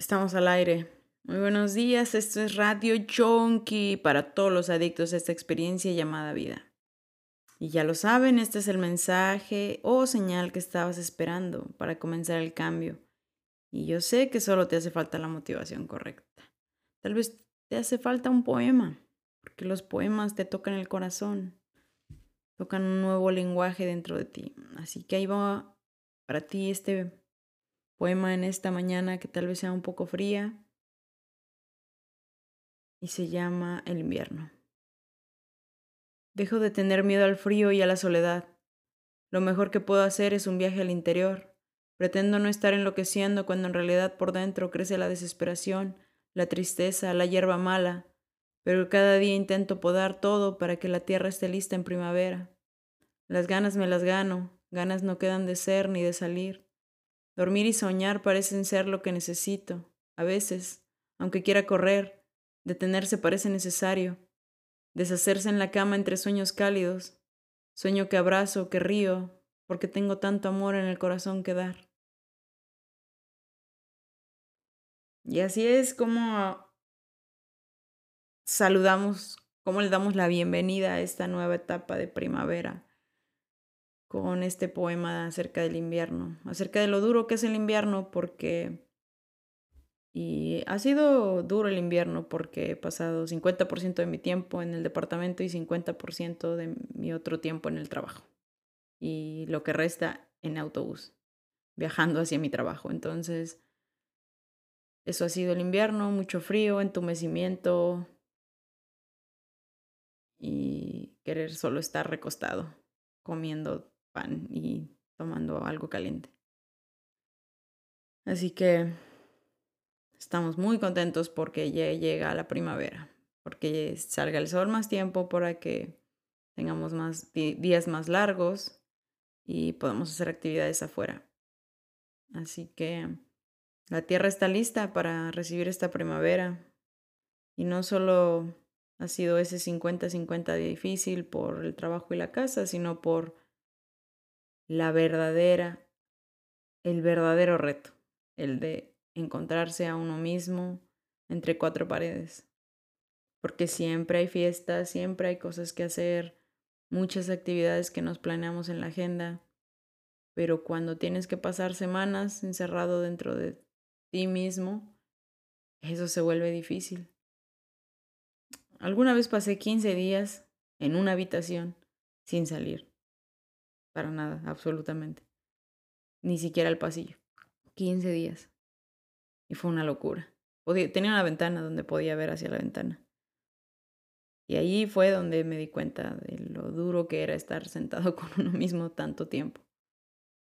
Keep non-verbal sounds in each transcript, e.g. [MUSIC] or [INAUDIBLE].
Estamos al aire. Muy buenos días, esto es Radio Chonky para todos los adictos a esta experiencia llamada vida. Y ya lo saben, este es el mensaje o señal que estabas esperando para comenzar el cambio. Y yo sé que solo te hace falta la motivación correcta. Tal vez te hace falta un poema, porque los poemas te tocan el corazón, tocan un nuevo lenguaje dentro de ti. Así que ahí va para ti este poema en esta mañana que tal vez sea un poco fría y se llama El invierno. Dejo de tener miedo al frío y a la soledad. Lo mejor que puedo hacer es un viaje al interior. Pretendo no estar enloqueciendo cuando en realidad por dentro crece la desesperación, la tristeza, la hierba mala, pero cada día intento podar todo para que la tierra esté lista en primavera. Las ganas me las gano, ganas no quedan de ser ni de salir. Dormir y soñar parecen ser lo que necesito. A veces, aunque quiera correr, detenerse parece necesario. Deshacerse en la cama entre sueños cálidos. Sueño que abrazo, que río, porque tengo tanto amor en el corazón que dar. Y así es como saludamos, como le damos la bienvenida a esta nueva etapa de primavera con este poema acerca del invierno, acerca de lo duro que es el invierno, porque... Y ha sido duro el invierno porque he pasado 50% de mi tiempo en el departamento y 50% de mi otro tiempo en el trabajo. Y lo que resta en autobús, viajando hacia mi trabajo. Entonces, eso ha sido el invierno, mucho frío, entumecimiento y querer solo estar recostado, comiendo pan y tomando algo caliente. Así que estamos muy contentos porque ya llega la primavera, porque salga el sol más tiempo para que tengamos más días más largos y podamos hacer actividades afuera. Así que la tierra está lista para recibir esta primavera y no solo ha sido ese 50-50 difícil por el trabajo y la casa, sino por la verdadera, el verdadero reto, el de encontrarse a uno mismo entre cuatro paredes. Porque siempre hay fiestas, siempre hay cosas que hacer, muchas actividades que nos planeamos en la agenda, pero cuando tienes que pasar semanas encerrado dentro de ti mismo, eso se vuelve difícil. Alguna vez pasé 15 días en una habitación sin salir. Para nada, absolutamente. Ni siquiera el pasillo. 15 días. Y fue una locura. tenía una ventana donde podía ver hacia la ventana. Y ahí fue donde me di cuenta de lo duro que era estar sentado [LAUGHS] con uno mismo tanto tiempo.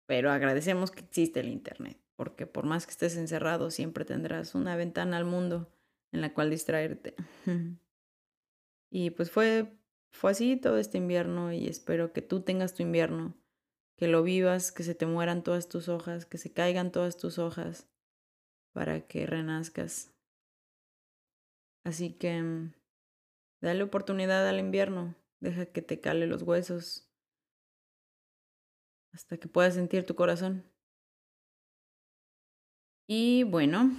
Pero agradecemos que existe el Internet, porque por más que estés encerrado, siempre tendrás una ventana al mundo en la cual distraerte. [LAUGHS] y pues fue fue así todo este invierno y espero que tú tengas tu invierno, que lo vivas, que se te mueran todas tus hojas, que se caigan todas tus hojas para que renazcas. Así que mm, dale oportunidad al invierno, deja que te cale los huesos hasta que puedas sentir tu corazón. Y bueno,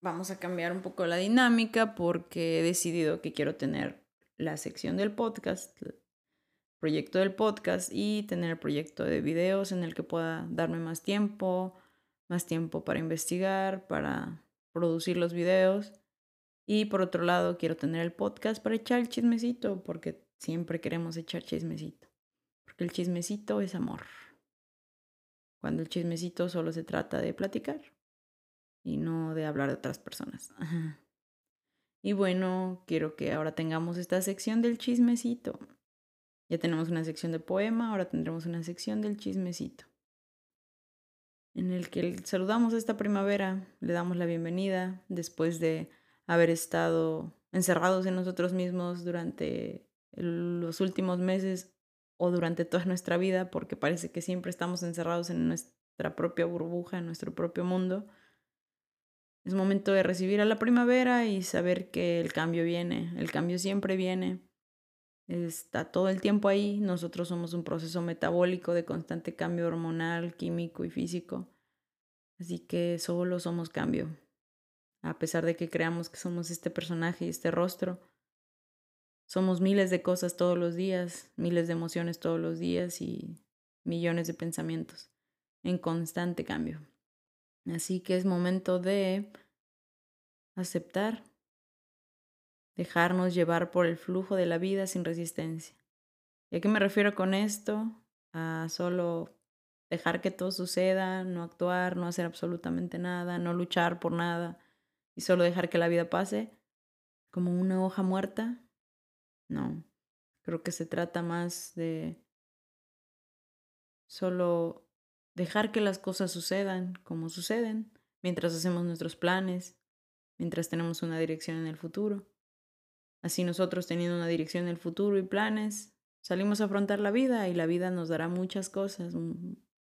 vamos a cambiar un poco la dinámica porque he decidido que quiero tener la sección del podcast, proyecto del podcast y tener el proyecto de videos en el que pueda darme más tiempo, más tiempo para investigar, para producir los videos. Y por otro lado, quiero tener el podcast para echar el chismecito, porque siempre queremos echar chismecito. Porque el chismecito es amor. Cuando el chismecito solo se trata de platicar y no de hablar de otras personas. [LAUGHS] Y bueno, quiero que ahora tengamos esta sección del chismecito. Ya tenemos una sección de poema, ahora tendremos una sección del chismecito. En el que saludamos esta primavera, le damos la bienvenida después de haber estado encerrados en nosotros mismos durante los últimos meses o durante toda nuestra vida, porque parece que siempre estamos encerrados en nuestra propia burbuja, en nuestro propio mundo. Es momento de recibir a la primavera y saber que el cambio viene, el cambio siempre viene. Está todo el tiempo ahí. Nosotros somos un proceso metabólico de constante cambio hormonal, químico y físico. Así que solo somos cambio. A pesar de que creamos que somos este personaje y este rostro, somos miles de cosas todos los días, miles de emociones todos los días y millones de pensamientos en constante cambio. Así que es momento de aceptar, dejarnos llevar por el flujo de la vida sin resistencia. ¿Y a qué me refiero con esto? A solo dejar que todo suceda, no actuar, no hacer absolutamente nada, no luchar por nada y solo dejar que la vida pase como una hoja muerta. No, creo que se trata más de solo dejar que las cosas sucedan como suceden mientras hacemos nuestros planes, mientras tenemos una dirección en el futuro. Así nosotros teniendo una dirección en el futuro y planes, salimos a afrontar la vida y la vida nos dará muchas cosas,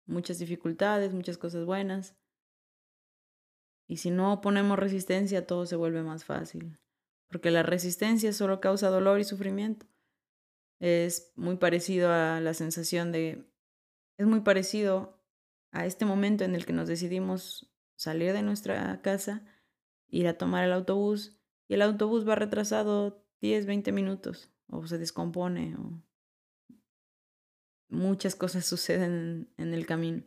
muchas dificultades, muchas cosas buenas. Y si no ponemos resistencia, todo se vuelve más fácil, porque la resistencia solo causa dolor y sufrimiento. Es muy parecido a la sensación de... Es muy parecido a este momento en el que nos decidimos salir de nuestra casa, ir a tomar el autobús y el autobús va retrasado 10, 20 minutos o se descompone o muchas cosas [LAUGHS] suceden en el camino.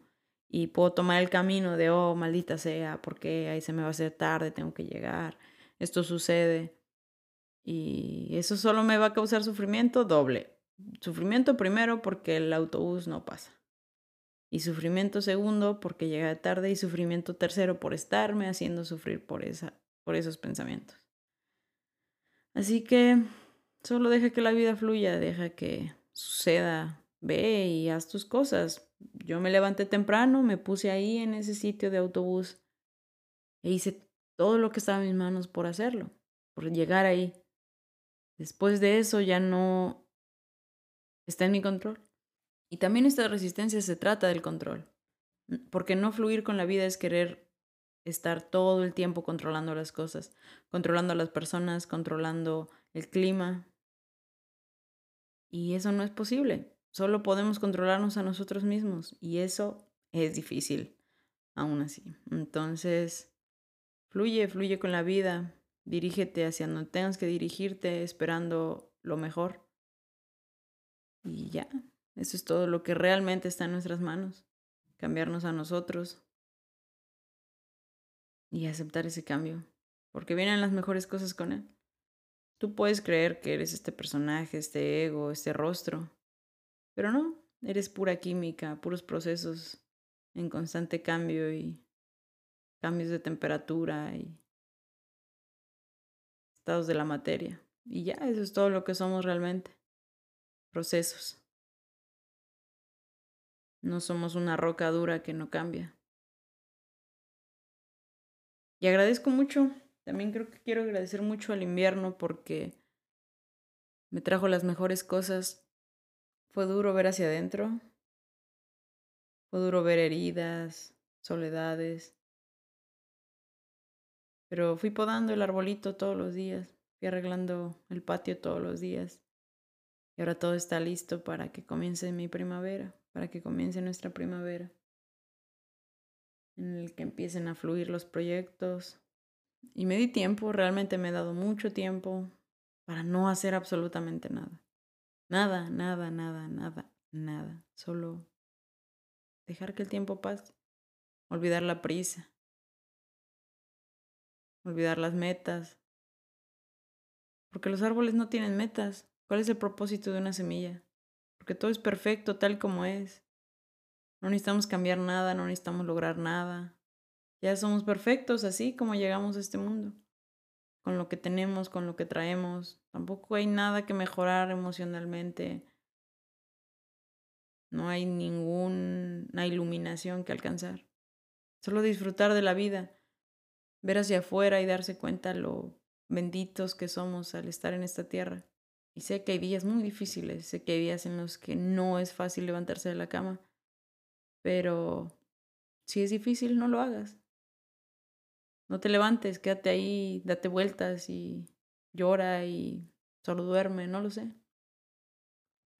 Y puedo tomar el camino de, oh, maldita sea, porque ahí se me va a hacer tarde, tengo que llegar, esto sucede. Y eso solo me va a causar sufrimiento doble. Sufrimiento primero porque el autobús no pasa. Y sufrimiento segundo porque llega tarde y sufrimiento tercero por estarme haciendo sufrir por, esa, por esos pensamientos. Así que solo deja que la vida fluya, deja que suceda ve y haz tus cosas. Yo me levanté temprano, me puse ahí en ese sitio de autobús e hice todo lo que estaba en mis manos por hacerlo, por llegar ahí. Después de eso ya no está en mi control. Y también esta resistencia se trata del control, porque no fluir con la vida es querer estar todo el tiempo controlando las cosas, controlando a las personas, controlando el clima. Y eso no es posible. Solo podemos controlarnos a nosotros mismos y eso es difícil, aún así. Entonces, fluye, fluye con la vida, dirígete hacia donde tengas que dirigirte esperando lo mejor. Y ya, eso es todo lo que realmente está en nuestras manos, cambiarnos a nosotros y aceptar ese cambio, porque vienen las mejores cosas con él. Tú puedes creer que eres este personaje, este ego, este rostro, pero no, eres pura química, puros procesos en constante cambio y cambios de temperatura y estados de la materia. Y ya, eso es todo lo que somos realmente. Procesos. No somos una roca dura que no cambia. Y agradezco mucho, también creo que quiero agradecer mucho al invierno porque me trajo las mejores cosas fue duro ver hacia adentro. Fue duro ver heridas, soledades. Pero fui podando el arbolito todos los días. Fui arreglando el patio todos los días. Y ahora todo está listo para que comience mi primavera, para que comience nuestra primavera. En el que empiecen a fluir los proyectos. Y me di tiempo, realmente me he dado mucho tiempo para no hacer absolutamente nada. Nada, nada, nada, nada, nada. Solo dejar que el tiempo pase. Olvidar la prisa. Olvidar las metas. Porque los árboles no tienen metas. ¿Cuál es el propósito de una semilla? Porque todo es perfecto tal como es. No necesitamos cambiar nada, no necesitamos lograr nada. Ya somos perfectos así como llegamos a este mundo con lo que tenemos, con lo que traemos. Tampoco hay nada que mejorar emocionalmente. No hay ninguna iluminación que alcanzar. Solo disfrutar de la vida, ver hacia afuera y darse cuenta lo benditos que somos al estar en esta tierra. Y sé que hay días muy difíciles, sé que hay días en los que no es fácil levantarse de la cama, pero si es difícil, no lo hagas. No te levantes, quédate ahí, date vueltas y llora y solo duerme, no lo sé.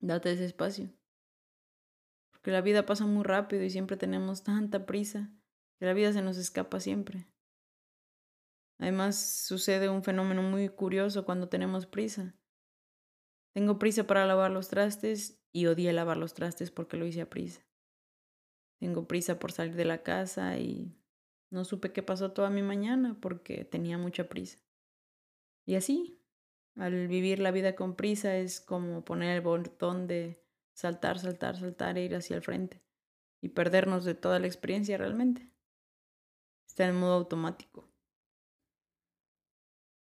Date ese espacio. Porque la vida pasa muy rápido y siempre tenemos tanta prisa. que la vida se nos escapa siempre. Además, sucede un fenómeno muy curioso cuando tenemos prisa. Tengo prisa para lavar los trastes y odié lavar los trastes porque lo hice a prisa. Tengo prisa por salir de la casa y no supe qué pasó toda mi mañana porque tenía mucha prisa. Y así, al vivir la vida con prisa es como poner el botón de saltar, saltar, saltar e ir hacia el frente y perdernos de toda la experiencia realmente. Está en modo automático.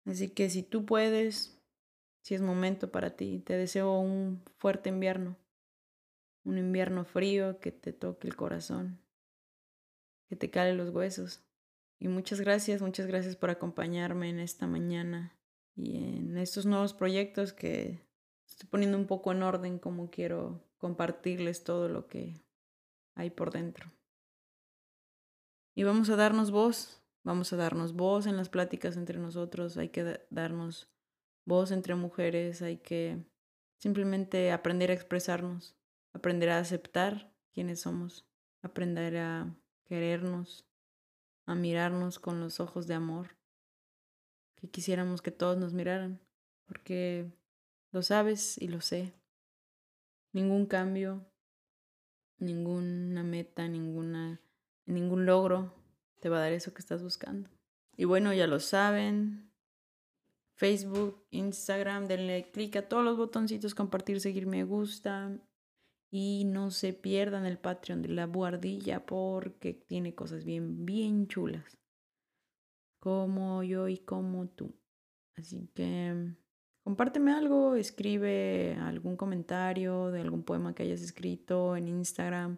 Así que si tú puedes, si es momento para ti, te deseo un fuerte invierno, un invierno frío que te toque el corazón, que te cale los huesos. Y muchas gracias, muchas gracias por acompañarme en esta mañana y en estos nuevos proyectos que estoy poniendo un poco en orden como quiero compartirles todo lo que hay por dentro. Y vamos a darnos voz, vamos a darnos voz en las pláticas entre nosotros, hay que darnos voz entre mujeres, hay que simplemente aprender a expresarnos, aprender a aceptar quiénes somos, aprender a querernos, a mirarnos con los ojos de amor, que quisiéramos que todos nos miraran, porque lo sabes y lo sé. Ningún cambio, ninguna meta, ninguna, ningún logro te va a dar eso que estás buscando. Y bueno, ya lo saben. Facebook, Instagram, denle clic a todos los botoncitos, compartir, seguir, me gusta. Y no se pierdan el Patreon de la Buardilla porque tiene cosas bien, bien chulas. Como yo y como tú. Así que compárteme algo, escribe algún comentario de algún poema que hayas escrito en Instagram.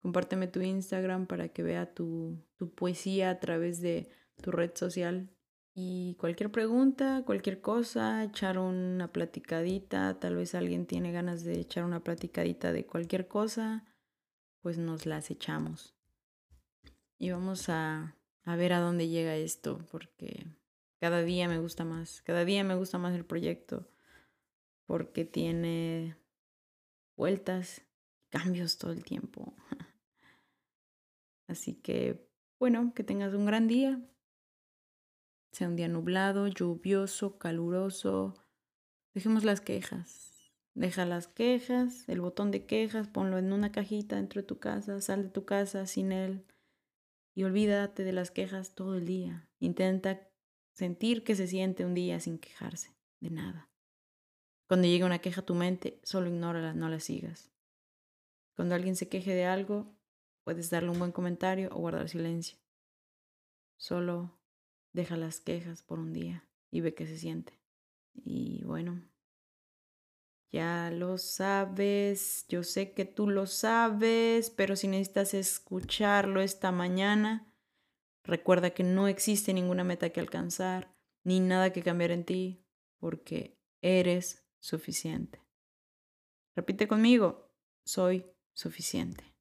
Compárteme tu Instagram para que vea tu, tu poesía a través de tu red social. Y cualquier pregunta, cualquier cosa, echar una platicadita, tal vez alguien tiene ganas de echar una platicadita de cualquier cosa, pues nos las echamos. Y vamos a, a ver a dónde llega esto, porque cada día me gusta más, cada día me gusta más el proyecto porque tiene vueltas, cambios todo el tiempo. [LAUGHS] Así que, bueno, que tengas un gran día. Sea un día nublado, lluvioso, caluroso. Dejemos las quejas. Deja las quejas, el botón de quejas, ponlo en una cajita dentro de tu casa, sal de tu casa sin él y olvídate de las quejas todo el día. Intenta sentir que se siente un día sin quejarse de nada. Cuando llegue una queja a tu mente, solo ignórala, no la sigas. Cuando alguien se queje de algo, puedes darle un buen comentario o guardar silencio. Solo deja las quejas por un día y ve qué se siente. Y bueno, ya lo sabes, yo sé que tú lo sabes, pero si necesitas escucharlo esta mañana, Recuerda que no existe ninguna meta que alcanzar, ni nada que cambiar en ti, porque eres suficiente. Repite conmigo, soy suficiente.